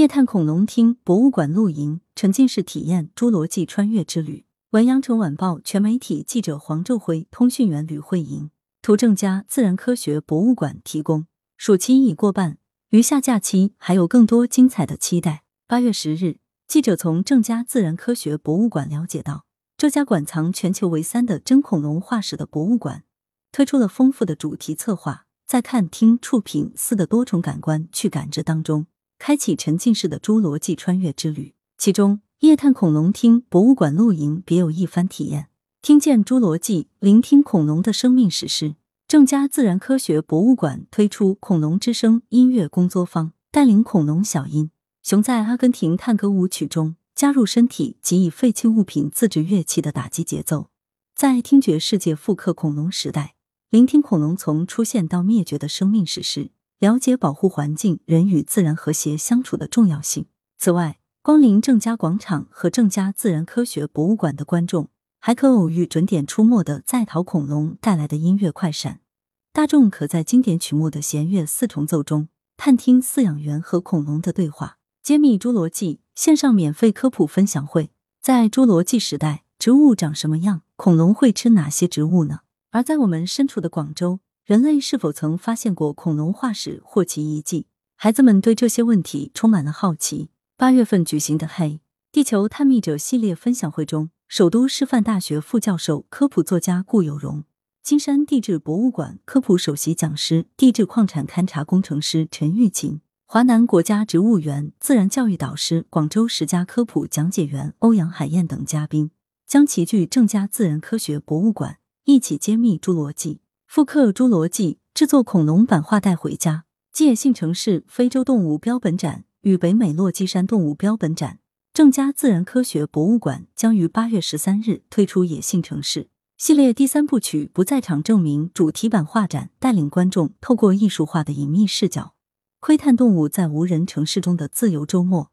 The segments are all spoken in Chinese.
夜探恐龙厅博物馆露营，沉浸式体验侏罗纪穿越之旅。文阳城晚报全媒体记者黄昼辉，通讯员吕慧莹。图正佳自然科学博物馆提供。暑期已过半，余下假期还有更多精彩的期待。八月十日，记者从正佳自然科学博物馆了解到，这家馆藏全球为三的真恐龙化石的博物馆，推出了丰富的主题策划，在看、听、触、品四的多重感官去感知当中。开启沉浸式的侏罗纪穿越之旅，其中夜探恐龙厅博物馆露营别有一番体验，听见侏罗纪，聆听恐龙的生命史诗。正佳自然科学博物馆推出恐龙之声音乐工作坊，带领恐龙小音熊在阿根廷探戈舞曲中加入身体及以废弃物品自制乐器的打击节奏，在听觉世界复刻恐龙时代，聆听恐龙从出现到灭绝的生命史诗。了解保护环境、人与自然和谐相处的重要性。此外，光临正佳广场和正佳自然科学博物馆的观众，还可偶遇准点出没的在逃恐龙带来的音乐快闪。大众可在经典曲目的弦乐四重奏中，探听饲养员和恐龙的对话。揭秘侏罗纪线上免费科普分享会，在侏罗纪时代，植物长什么样？恐龙会吃哪些植物呢？而在我们身处的广州。人类是否曾发现过恐龙化石或其遗迹？孩子们对这些问题充满了好奇。八月份举行的“嘿，地球探秘者”系列分享会中，首都师范大学副教授、科普作家顾有荣，金山地质博物馆科普首席讲师、地质矿产勘察工程师陈玉琴，华南国家植物园自然教育导师、广州十佳科普讲解员欧阳海燕等嘉宾，将齐聚正佳自然科学博物馆，一起揭秘侏罗纪。复刻侏罗纪，制作恐龙版画带回家。野性城市非洲动物标本展与北美落基山动物标本展，正佳自然科学博物馆将于八月十三日推出《野性城市》系列第三部曲“不在场证明”主题版画展，带领观众透过艺术化的隐秘视角，窥探动物在无人城市中的自由周末，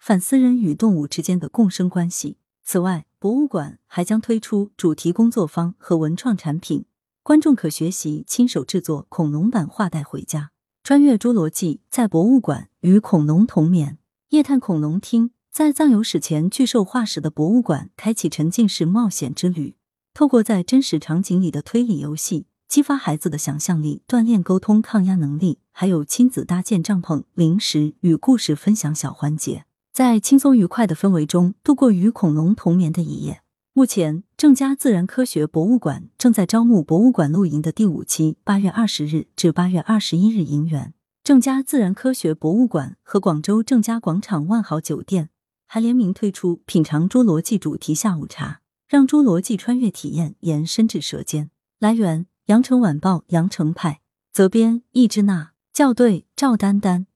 反思人与动物之间的共生关系。此外，博物馆还将推出主题工作坊和文创产品。观众可学习亲手制作恐龙版画带回家，穿越侏罗纪，在博物馆与恐龙同眠。夜探恐龙厅在藏有史前巨兽化石的博物馆，开启沉浸式冒险之旅。透过在真实场景里的推理游戏，激发孩子的想象力，锻炼沟通抗压能力。还有亲子搭建帐篷、零食与故事分享小环节，在轻松愉快的氛围中度过与恐龙同眠的一夜。目前，正佳自然科学博物馆正在招募博物馆露营的第五期，八月二十日至八月二十一日营园。正佳自然科学博物馆和广州正佳广场万豪酒店还联名推出品尝侏罗纪主题下午茶，让侏罗纪穿越体验延伸至舌尖。来源：羊城晚报羊城派，责编：易之娜，校对：赵丹丹。